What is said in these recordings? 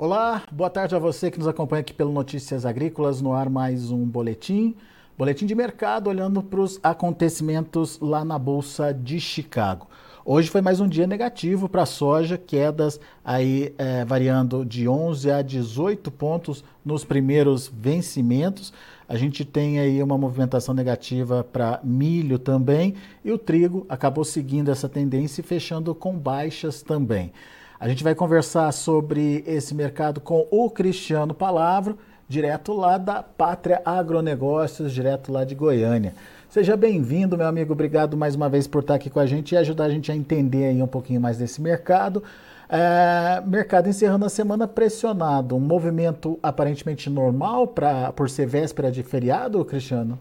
Olá, boa tarde a você que nos acompanha aqui pelo Notícias Agrícolas, no ar mais um boletim. Boletim de mercado olhando para os acontecimentos lá na Bolsa de Chicago. Hoje foi mais um dia negativo para a soja, quedas aí é, variando de 11 a 18 pontos nos primeiros vencimentos. A gente tem aí uma movimentação negativa para milho também e o trigo acabou seguindo essa tendência e fechando com baixas também. A gente vai conversar sobre esse mercado com o Cristiano Palavro, direto lá da Pátria Agronegócios, direto lá de Goiânia. Seja bem-vindo, meu amigo. Obrigado mais uma vez por estar aqui com a gente e ajudar a gente a entender aí um pouquinho mais desse mercado. É, mercado encerrando a semana pressionado, um movimento aparentemente normal pra, por ser véspera de feriado, Cristiano?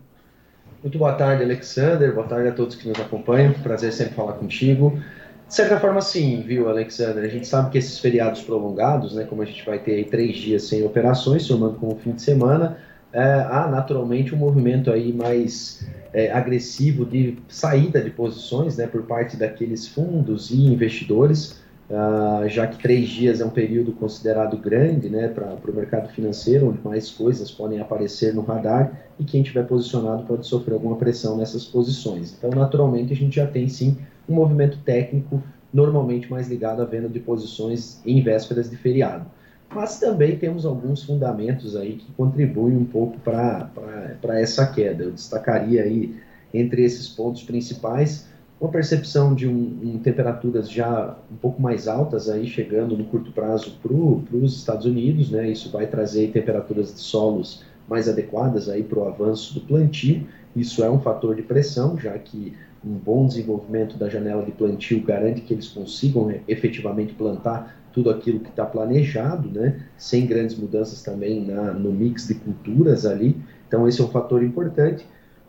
Muito boa tarde, Alexander. Boa tarde a todos que nos acompanham. Prazer sempre falar contigo. De certa forma, sim, viu, Alexandre? A gente sabe que esses feriados prolongados, né, como a gente vai ter aí três dias sem operações, somando com o fim de semana, é, há naturalmente um movimento aí mais é, agressivo de saída de posições né, por parte daqueles fundos e investidores, uh, já que três dias é um período considerado grande né, para o mercado financeiro, onde mais coisas podem aparecer no radar e quem estiver posicionado pode sofrer alguma pressão nessas posições. Então, naturalmente, a gente já tem sim um movimento técnico normalmente mais ligado à venda de posições em vésperas de feriado. Mas também temos alguns fundamentos aí que contribuem um pouco para essa queda. Eu destacaria aí entre esses pontos principais uma percepção de um, um, temperaturas já um pouco mais altas aí chegando no curto prazo para os Estados Unidos, né? Isso vai trazer temperaturas de solos mais adequadas aí para o avanço do plantio. Isso é um fator de pressão, já que um bom desenvolvimento da janela de plantio garante que eles consigam né, efetivamente plantar tudo aquilo que está planejado, né, sem grandes mudanças também na, no mix de culturas ali. Então, esse é um fator importante.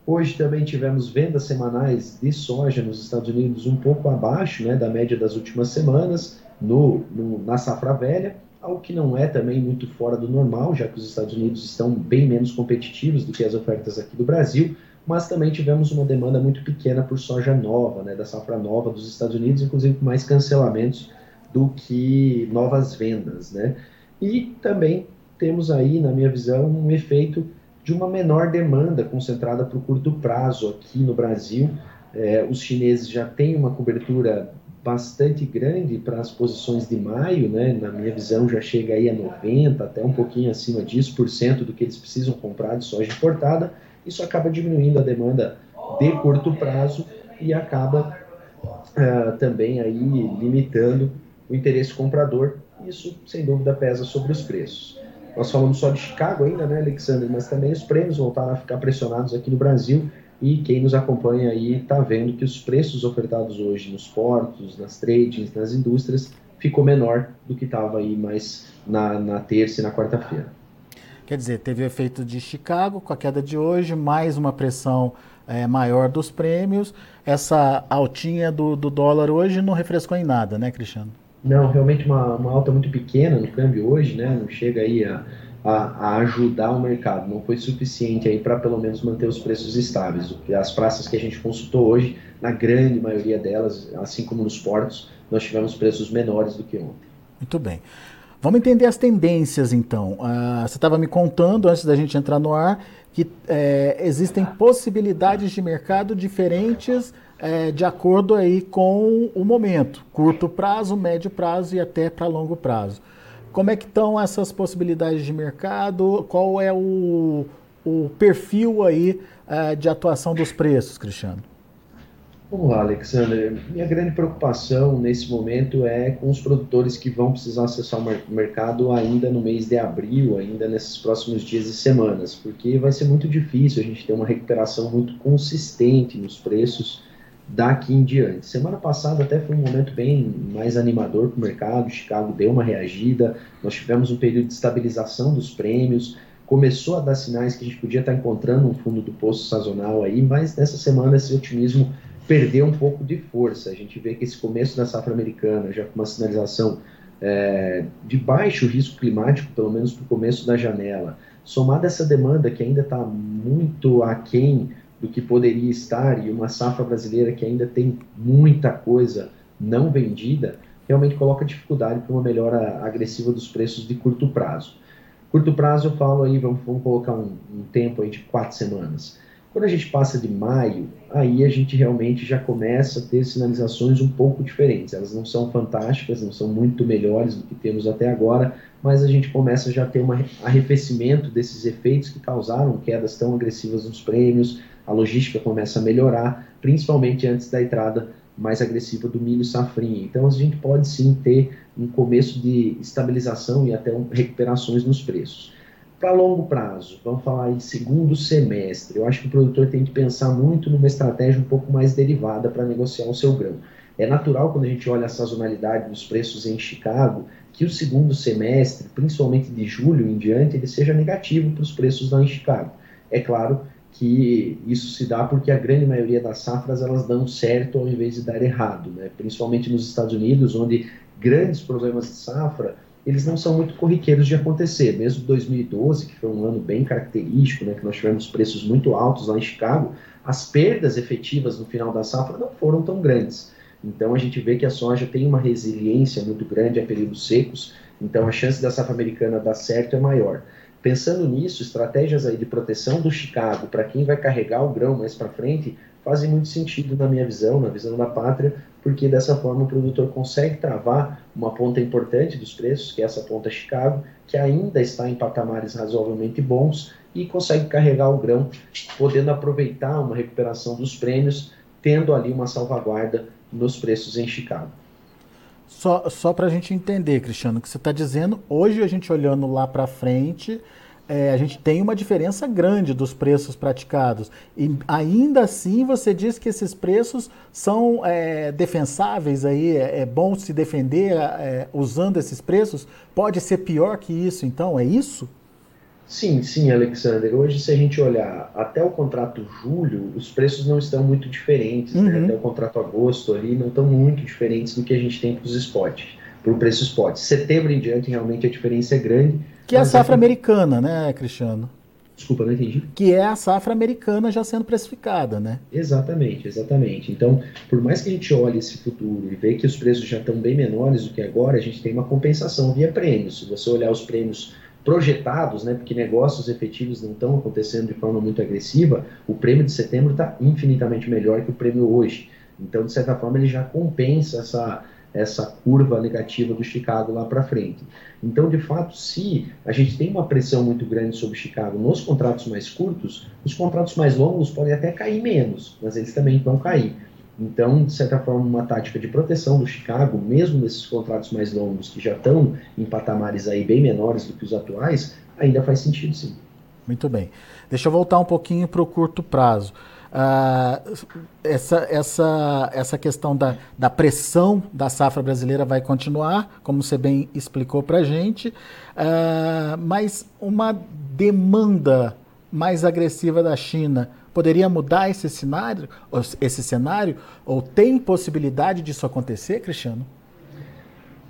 Hoje também tivemos vendas semanais de soja nos Estados Unidos um pouco abaixo né, da média das últimas semanas, no, no, na safra velha, algo que não é também muito fora do normal, já que os Estados Unidos estão bem menos competitivos do que as ofertas aqui do Brasil mas também tivemos uma demanda muito pequena por soja nova, né, da safra nova dos Estados Unidos, inclusive com mais cancelamentos do que novas vendas. Né? E também temos aí, na minha visão, um efeito de uma menor demanda concentrada para o curto prazo aqui no Brasil. É, os chineses já têm uma cobertura bastante grande para as posições de maio, né? na minha visão já chega aí a 90, até um pouquinho acima disso, por cento do que eles precisam comprar de soja importada, isso acaba diminuindo a demanda de curto prazo e acaba uh, também aí limitando o interesse comprador. Isso, sem dúvida, pesa sobre os preços. Nós falamos só de Chicago ainda, né, Alexandre? Mas também os prêmios voltaram a ficar pressionados aqui no Brasil e quem nos acompanha aí está vendo que os preços ofertados hoje nos portos, nas tradings, nas indústrias, ficou menor do que estava aí mais na, na terça e na quarta-feira. Quer dizer, teve o efeito de Chicago com a queda de hoje, mais uma pressão é, maior dos prêmios. Essa altinha do, do, dólar hoje não refrescou em nada, né, Cristiano? Não, realmente uma, uma alta muito pequena no câmbio hoje, né? Não chega aí a, a, a ajudar o mercado. Não foi suficiente aí para pelo menos manter os preços estáveis. As praças que a gente consultou hoje, na grande maioria delas, assim como nos portos, nós tivemos preços menores do que ontem. Muito bem. Vamos entender as tendências, então. Uh, você estava me contando, antes da gente entrar no ar, que é, existem possibilidades de mercado diferentes é, de acordo aí com o momento, curto prazo, médio prazo e até para longo prazo. Como é que estão essas possibilidades de mercado? Qual é o, o perfil aí uh, de atuação dos preços, Cristiano? Vamos lá, Alexander. Minha grande preocupação nesse momento é com os produtores que vão precisar acessar o mercado ainda no mês de abril, ainda nesses próximos dias e semanas, porque vai ser muito difícil a gente ter uma recuperação muito consistente nos preços daqui em diante. Semana passada até foi um momento bem mais animador para o mercado, Chicago deu uma reagida, nós tivemos um período de estabilização dos prêmios, começou a dar sinais que a gente podia estar encontrando um fundo do poço sazonal aí, mas nessa semana esse otimismo perdeu um pouco de força. A gente vê que esse começo da safra americana, já com uma sinalização é, de baixo risco climático, pelo menos para o começo da janela, somada essa demanda que ainda está muito aquém do que poderia estar e uma safra brasileira que ainda tem muita coisa não vendida, realmente coloca dificuldade para uma melhora agressiva dos preços de curto prazo. Curto prazo eu falo aí, vamos, vamos colocar um, um tempo aí de quatro semanas. Quando a gente passa de maio, aí a gente realmente já começa a ter sinalizações um pouco diferentes. Elas não são fantásticas, não são muito melhores do que temos até agora, mas a gente começa já a ter um arrefecimento desses efeitos que causaram quedas tão agressivas nos prêmios, a logística começa a melhorar, principalmente antes da entrada mais agressiva do milho safrinha. Então a gente pode sim ter um começo de estabilização e até recuperações nos preços. Para longo prazo, vamos falar em segundo semestre, eu acho que o produtor tem que pensar muito numa estratégia um pouco mais derivada para negociar o seu grão. É natural quando a gente olha a sazonalidade dos preços em Chicago que o segundo semestre, principalmente de julho em diante, ele seja negativo para os preços lá em Chicago. É claro que isso se dá porque a grande maioria das safras elas dão certo ao invés de dar errado, né? principalmente nos Estados Unidos, onde grandes problemas de safra eles não são muito corriqueiros de acontecer. Mesmo 2012, que foi um ano bem característico, né, que nós tivemos preços muito altos lá em Chicago, as perdas efetivas no final da safra não foram tão grandes. Então a gente vê que a soja tem uma resiliência muito grande a períodos secos, então a chance da safra americana dar certo é maior. Pensando nisso, estratégias aí de proteção do Chicago para quem vai carregar o grão mais para frente fazem muito sentido na minha visão, na visão da pátria, porque dessa forma o produtor consegue travar uma ponta importante dos preços, que é essa ponta Chicago, que ainda está em patamares razoavelmente bons e consegue carregar o grão, podendo aproveitar uma recuperação dos prêmios, tendo ali uma salvaguarda nos preços em Chicago. Só, só para a gente entender, Cristiano, o que você está dizendo, hoje a gente olhando lá para frente, é, a gente tem uma diferença grande dos preços praticados. E ainda assim você diz que esses preços são é, defensáveis aí, é, é bom se defender é, usando esses preços? Pode ser pior que isso, então, é isso? Sim, sim, Alexander. Hoje, se a gente olhar até o contrato julho, os preços não estão muito diferentes. Né? Uhum. Né? Até o contrato agosto ali não estão muito diferentes do que a gente tem para os spots, para o preço spot. Setembro em diante, realmente a diferença é grande. Que é a safra é... americana, né, Cristiano? Desculpa, não entendi. Que é a safra americana já sendo precificada, né? Exatamente, exatamente. Então, por mais que a gente olhe esse futuro e veja que os preços já estão bem menores do que agora, a gente tem uma compensação via prêmios. Se você olhar os prêmios projetados, né, porque negócios efetivos não estão acontecendo de forma muito agressiva, o prêmio de setembro está infinitamente melhor que o prêmio hoje. Então, de certa forma, ele já compensa essa, essa curva negativa do Chicago lá para frente. Então, de fato, se a gente tem uma pressão muito grande sobre Chicago nos contratos mais curtos, os contratos mais longos podem até cair menos, mas eles também vão cair. Então, de certa forma, uma tática de proteção do Chicago, mesmo nesses contratos mais longos, que já estão em patamares aí bem menores do que os atuais, ainda faz sentido sim. Muito bem. Deixa eu voltar um pouquinho para o curto prazo. Uh, essa, essa, essa questão da, da pressão da safra brasileira vai continuar, como você bem explicou para a gente, uh, mas uma demanda mais agressiva da China poderia mudar esse cenário, esse cenário, ou tem possibilidade disso acontecer, Cristiano?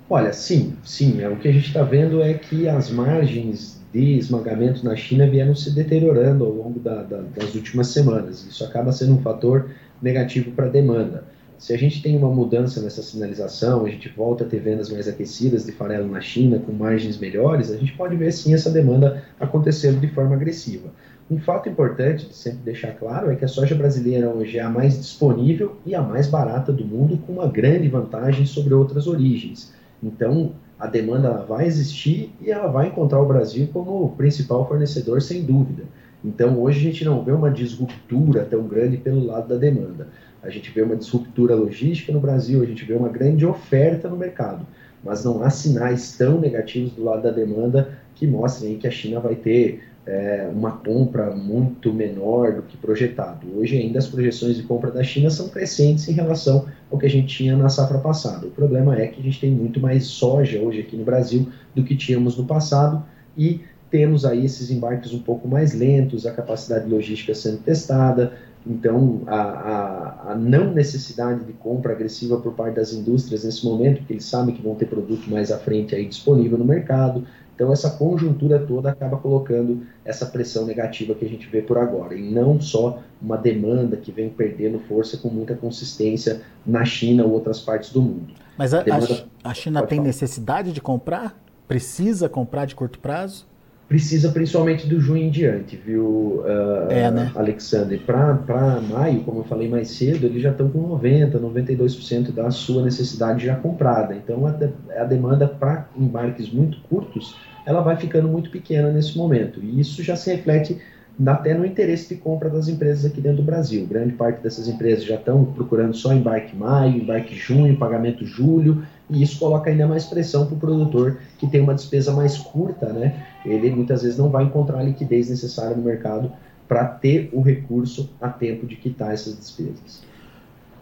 Olha, sim, sim. É, o que a gente está vendo é que as margens de esmagamento na China vieram se deteriorando ao longo da, da, das últimas semanas. Isso acaba sendo um fator negativo para a demanda. Se a gente tem uma mudança nessa sinalização, a gente volta a ter vendas mais aquecidas de farelo na China, com margens melhores, a gente pode ver sim essa demanda acontecendo de forma agressiva. Um fato importante de sempre deixar claro é que a soja brasileira hoje é a mais disponível e a mais barata do mundo, com uma grande vantagem sobre outras origens. Então, a demanda vai existir e ela vai encontrar o Brasil como o principal fornecedor, sem dúvida. Então, hoje a gente não vê uma disruptura tão grande pelo lado da demanda. A gente vê uma disruptura logística no Brasil, a gente vê uma grande oferta no mercado, mas não há sinais tão negativos do lado da demanda que mostrem que a China vai ter é, uma compra muito menor do que projetado. Hoje ainda as projeções de compra da China são crescentes em relação ao que a gente tinha na safra passada. O problema é que a gente tem muito mais soja hoje aqui no Brasil do que tínhamos no passado e temos aí esses embarques um pouco mais lentos, a capacidade logística sendo testada, então a, a, a, não necessidade de compra agressiva por parte das indústrias nesse momento, porque eles sabem que vão ter produto mais à frente aí disponível no mercado, Então, essa conjuntura toda acaba colocando essa pressão negativa que a gente vê por agora, e não só uma demanda que vem perdendo força com muita consistência na China ou outras partes do mundo. Mas a, demanda... a China tem falar. necessidade de comprar? Precisa comprar de curto prazo? Precisa principalmente do junho em diante, viu, uh, é, né? Alexander? Para maio, como eu falei mais cedo, eles já estão com 90%, 92% da sua necessidade já comprada. Então, a, de, a demanda para embarques muito curtos ela vai ficando muito pequena nesse momento. E isso já se reflete até no interesse de compra das empresas aqui dentro do Brasil. Grande parte dessas empresas já estão procurando só embarque maio, embarque junho, pagamento julho, e isso coloca ainda mais pressão para o produtor que tem uma despesa mais curta, né? Ele muitas vezes não vai encontrar a liquidez necessária no mercado para ter o recurso a tempo de quitar essas despesas.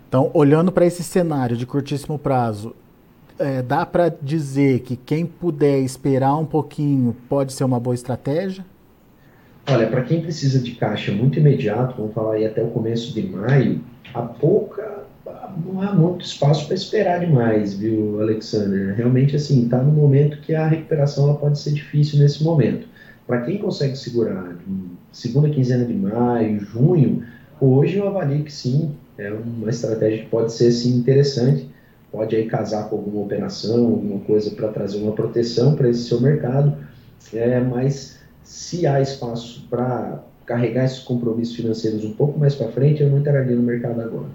Então, olhando para esse cenário de curtíssimo prazo, é, dá para dizer que quem puder esperar um pouquinho pode ser uma boa estratégia? Olha, para quem precisa de caixa muito imediato, vamos falar aí até o começo de maio, há pouca, não há muito espaço para esperar demais, viu, Alexander? Realmente, assim, está no momento que a recuperação ela pode ser difícil nesse momento. Para quem consegue segurar segunda quinzena de maio, junho, hoje eu avalio que sim, é uma estratégia que pode ser sim interessante pode aí casar com alguma operação, alguma coisa para trazer uma proteção para esse seu mercado, é, mas se há espaço para carregar esses compromissos financeiros um pouco mais para frente, eu não entraria no mercado agora.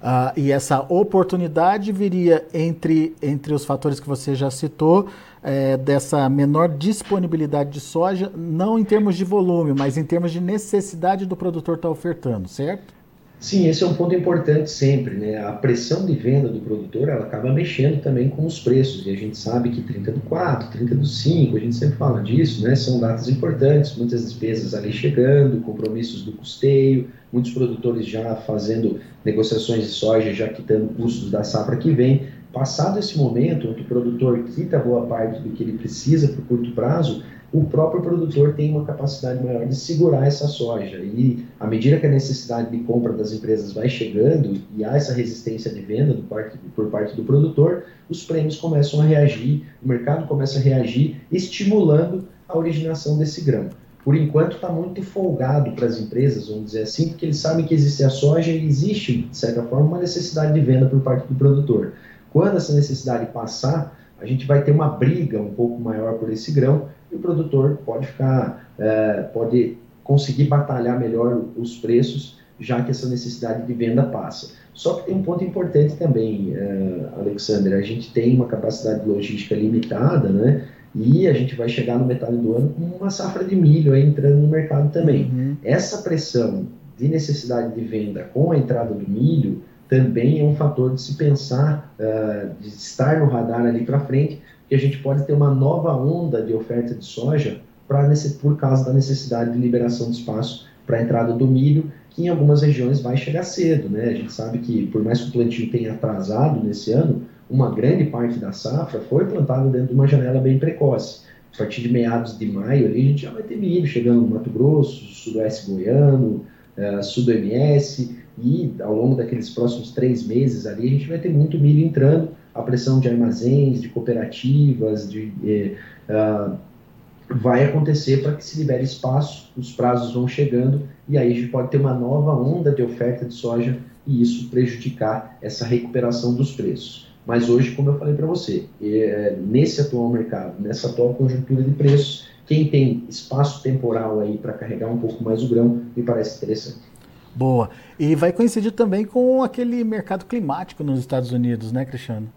Ah, e essa oportunidade viria entre, entre os fatores que você já citou, é, dessa menor disponibilidade de soja, não em termos de volume, mas em termos de necessidade do produtor estar tá ofertando, certo? Sim, esse é um ponto importante sempre, né? A pressão de venda do produtor, ela acaba mexendo também com os preços, e a gente sabe que 30 do 4, 30 do 5, a gente sempre fala disso, né? São datas importantes, muitas despesas ali chegando, compromissos do custeio, muitos produtores já fazendo negociações de soja, já quitando custos da safra que vem. Passado esse momento, onde o produtor quita boa parte do que ele precisa para o curto prazo, o próprio produtor tem uma capacidade maior de segurar essa soja. E à medida que a necessidade de compra das empresas vai chegando e há essa resistência de venda parte, por parte do produtor, os prêmios começam a reagir, o mercado começa a reagir, estimulando a originação desse grão. Por enquanto está muito folgado para as empresas, vamos dizer assim, porque eles sabem que existe a soja e existe, de certa forma, uma necessidade de venda por parte do produtor. Quando essa necessidade passar, a gente vai ter uma briga um pouco maior por esse grão e o produtor pode ficar, é, pode conseguir batalhar melhor os preços, já que essa necessidade de venda passa. Só que tem um ponto importante também, é, Alexander, a gente tem uma capacidade logística limitada, né? E a gente vai chegar no metade do ano com uma safra de milho aí entrando no mercado também. Uhum. Essa pressão de necessidade de venda com a entrada do milho também é um fator de se pensar, uh, de estar no radar ali para frente, que a gente pode ter uma nova onda de oferta de soja pra, por causa da necessidade de liberação de espaço para a entrada do milho, que em algumas regiões vai chegar cedo. Né? A gente sabe que, por mais que o plantio tenha atrasado nesse ano, uma grande parte da safra foi plantada dentro de uma janela bem precoce. A partir de meados de maio, ali, a gente já vai ter milho chegando no Mato Grosso, sudoeste goiano, uh, sul do MS, e ao longo daqueles próximos três meses ali, a gente vai ter muito milho entrando, a pressão de armazéns, de cooperativas, de, uh, vai acontecer para que se libere espaço, os prazos vão chegando e aí a gente pode ter uma nova onda de oferta de soja e isso prejudicar essa recuperação dos preços. Mas hoje, como eu falei para você, é, nesse atual mercado, nessa atual conjuntura de preços, quem tem espaço temporal aí para carregar um pouco mais o grão, me parece interessante. Boa. E vai coincidir também com aquele mercado climático nos Estados Unidos, né, Cristiano?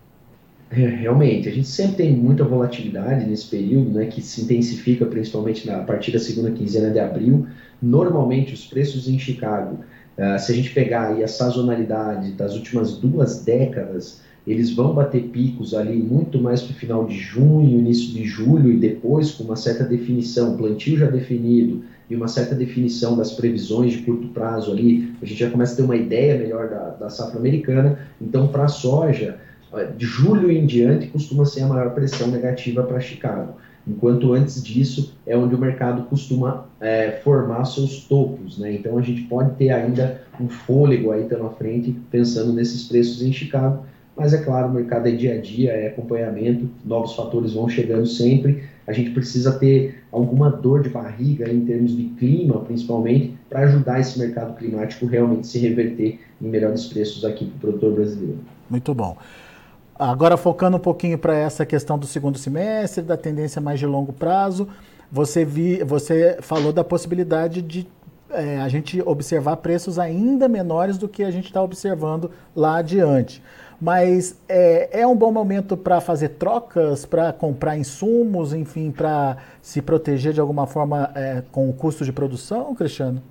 É, realmente, a gente sempre tem muita volatilidade nesse período, né, que se intensifica principalmente na, a partir da segunda quinzena de abril. Normalmente, os preços em Chicago, uh, se a gente pegar aí a sazonalidade das últimas duas décadas, eles vão bater picos ali muito mais para o final de junho, início de julho e depois com uma certa definição, plantio já definido e uma certa definição das previsões de curto prazo ali, a gente já começa a ter uma ideia melhor da, da safra americana. Então, para a soja, de julho em diante costuma ser a maior pressão negativa para Chicago, enquanto antes disso é onde o mercado costuma é, formar seus topos, né? Então a gente pode ter ainda um fôlego aí pela frente pensando nesses preços em Chicago, mas é claro, o mercado é dia a dia, é acompanhamento, novos fatores vão chegando sempre a gente precisa ter alguma dor de barriga em termos de clima, principalmente, para ajudar esse mercado climático realmente se reverter em melhores preços aqui para o produtor brasileiro. Muito bom. Agora focando um pouquinho para essa questão do segundo semestre, da tendência mais de longo prazo, você, vi, você falou da possibilidade de é, a gente observar preços ainda menores do que a gente está observando lá adiante. Mas é, é um bom momento para fazer trocas, para comprar insumos, enfim, para se proteger de alguma forma é, com o custo de produção, Cristiano?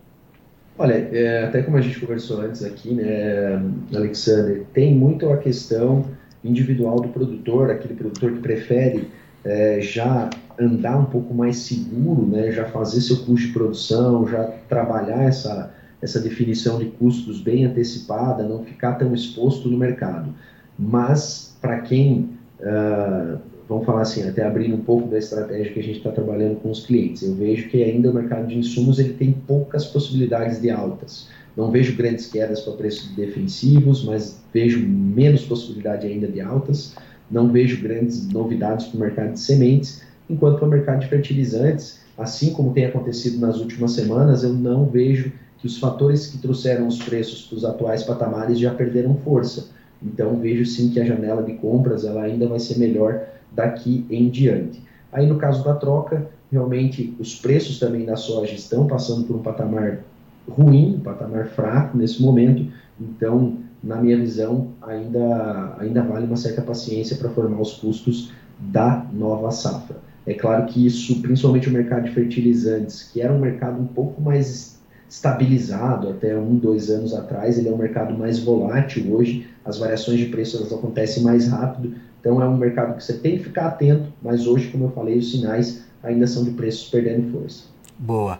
Olha, é, até como a gente conversou antes aqui, né, Alexander, tem muito a questão individual do produtor, aquele produtor que prefere é, já andar um pouco mais seguro, né, já fazer seu custo de produção, já trabalhar essa, essa definição de custos bem antecipada, não ficar tão exposto no mercado. Mas, para quem, uh, vamos falar assim, até abrindo um pouco da estratégia que a gente está trabalhando com os clientes, eu vejo que ainda o mercado de insumos ele tem poucas possibilidades de altas. Não vejo grandes quedas para preços defensivos, mas vejo menos possibilidade ainda de altas não vejo grandes novidades para o mercado de sementes, enquanto para o mercado de fertilizantes, assim como tem acontecido nas últimas semanas, eu não vejo que os fatores que trouxeram os preços para os atuais patamares já perderam força. Então vejo sim que a janela de compras ela ainda vai ser melhor daqui em diante. Aí no caso da troca, realmente os preços também da soja estão passando por um patamar ruim, um patamar fraco nesse momento. Então na minha visão, ainda, ainda vale uma certa paciência para formar os custos da nova safra. É claro que isso, principalmente o mercado de fertilizantes, que era um mercado um pouco mais estabilizado até um, dois anos atrás, ele é um mercado mais volátil hoje, as variações de preço elas acontecem mais rápido, então é um mercado que você tem que ficar atento, mas hoje, como eu falei, os sinais ainda são de preços perdendo força. Boa.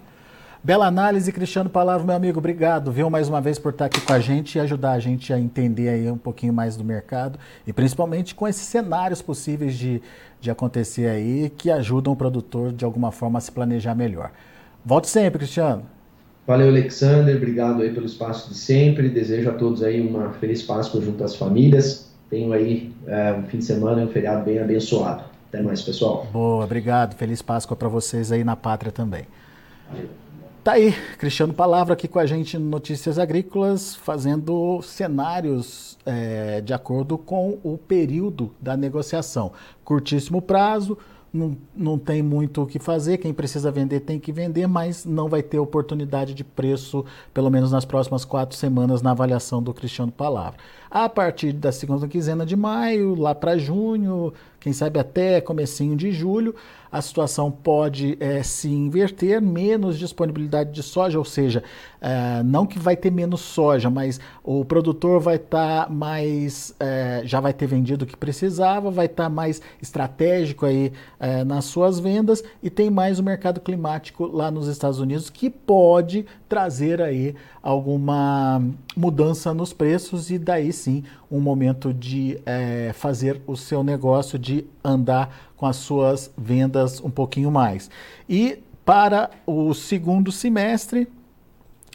Bela análise, Cristiano Palavra, meu amigo, obrigado, viu, mais uma vez por estar aqui com a gente e ajudar a gente a entender aí um pouquinho mais do mercado e principalmente com esses cenários possíveis de, de acontecer aí que ajudam o produtor de alguma forma a se planejar melhor. Volte sempre, Cristiano. Valeu, Alexander, obrigado aí pelo espaço de sempre, desejo a todos aí uma feliz Páscoa junto às famílias, tenho aí é, um fim de semana e um feriado bem abençoado. Até mais, pessoal. Boa, obrigado, feliz Páscoa para vocês aí na pátria também. Tá aí, Cristiano Palavra aqui com a gente no Notícias Agrícolas, fazendo cenários é, de acordo com o período da negociação. Curtíssimo prazo, não, não tem muito o que fazer, quem precisa vender tem que vender, mas não vai ter oportunidade de preço, pelo menos nas próximas quatro semanas, na avaliação do Cristiano Palavra. A partir da segunda quinzena de maio, lá para junho, quem sabe até comecinho de julho, a situação pode é, se inverter, menos disponibilidade de soja, ou seja, é, não que vai ter menos soja, mas o produtor vai estar tá mais, é, já vai ter vendido o que precisava, vai estar tá mais estratégico aí nas suas vendas e tem mais o mercado climático lá nos Estados Unidos que pode trazer aí alguma mudança nos preços e daí sim um momento de fazer o seu negócio, de andar com as suas vendas um pouquinho mais. E para o segundo semestre,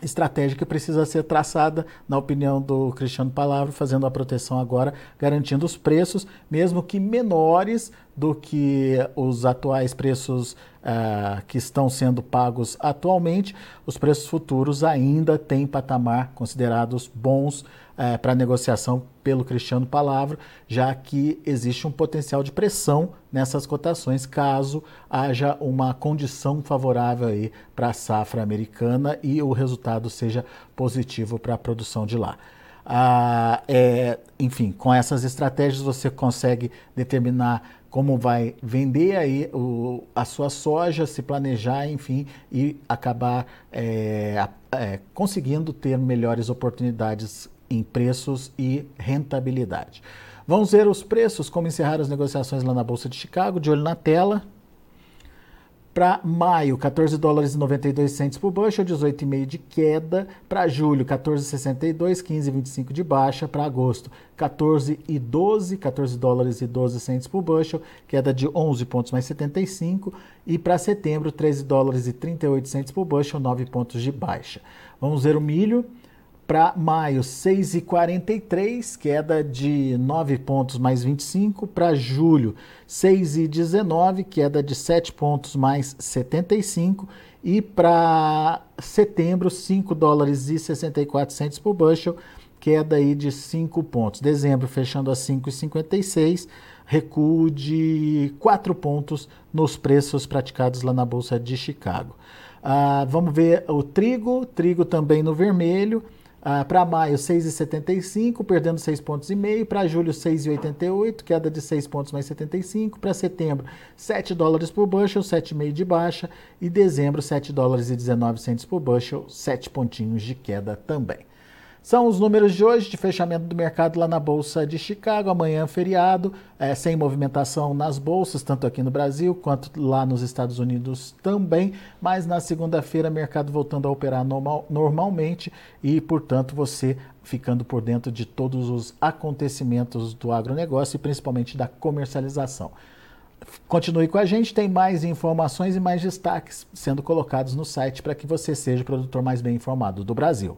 estratégia que precisa ser traçada, na opinião do Cristiano Palavra, fazendo a proteção agora, garantindo os preços, mesmo que menores do que os atuais preços uh, que estão sendo pagos atualmente, os preços futuros ainda têm patamar considerados bons é, para negociação pelo Cristiano Palavra, já que existe um potencial de pressão nessas cotações caso haja uma condição favorável para a safra americana e o resultado seja positivo para a produção de lá. Ah, é, enfim, com essas estratégias você consegue determinar como vai vender aí o, a sua soja, se planejar, enfim, e acabar é, é, conseguindo ter melhores oportunidades em preços e rentabilidade. Vamos ver os preços, como encerrar as negociações lá na Bolsa de Chicago, de olho na tela. Para maio, 14 dólares e 92 centos por bushel, 18,5 de queda. Para julho, 14,62, 15,25 de baixa. Para agosto, 14 e 12, 14 dólares e 12 centos por bushel, queda de 11 pontos mais 75. E para setembro, 13 dólares e 38 centos por bushel, 9 pontos de baixa. Vamos ver o milho. Para maio, 6,43, queda de 9 pontos mais 25. Para julho, 6,19, queda de 7 pontos mais 75. E para setembro, 5 dólares e 64 centos por bushel, queda aí de 5 pontos. Dezembro fechando a 5,56, recuo de 4 pontos nos preços praticados lá na Bolsa de Chicago. Ah, vamos ver o trigo, trigo também no vermelho. Ah, para maio, 6,75, perdendo 6 pontos e meio. Para julho, 6,88, queda de 6 pontos mais 75. Para setembro, 7 dólares por bushel, 7,5 de baixa. E dezembro, 7 dólares e 19 por bushel, 7 pontinhos de queda também. São os números de hoje de fechamento do mercado lá na Bolsa de Chicago. Amanhã, feriado, é, sem movimentação nas bolsas, tanto aqui no Brasil quanto lá nos Estados Unidos também. Mas na segunda-feira, mercado voltando a operar normal, normalmente e, portanto, você ficando por dentro de todos os acontecimentos do agronegócio e principalmente da comercialização. Continue com a gente, tem mais informações e mais destaques sendo colocados no site para que você seja o produtor mais bem informado do Brasil.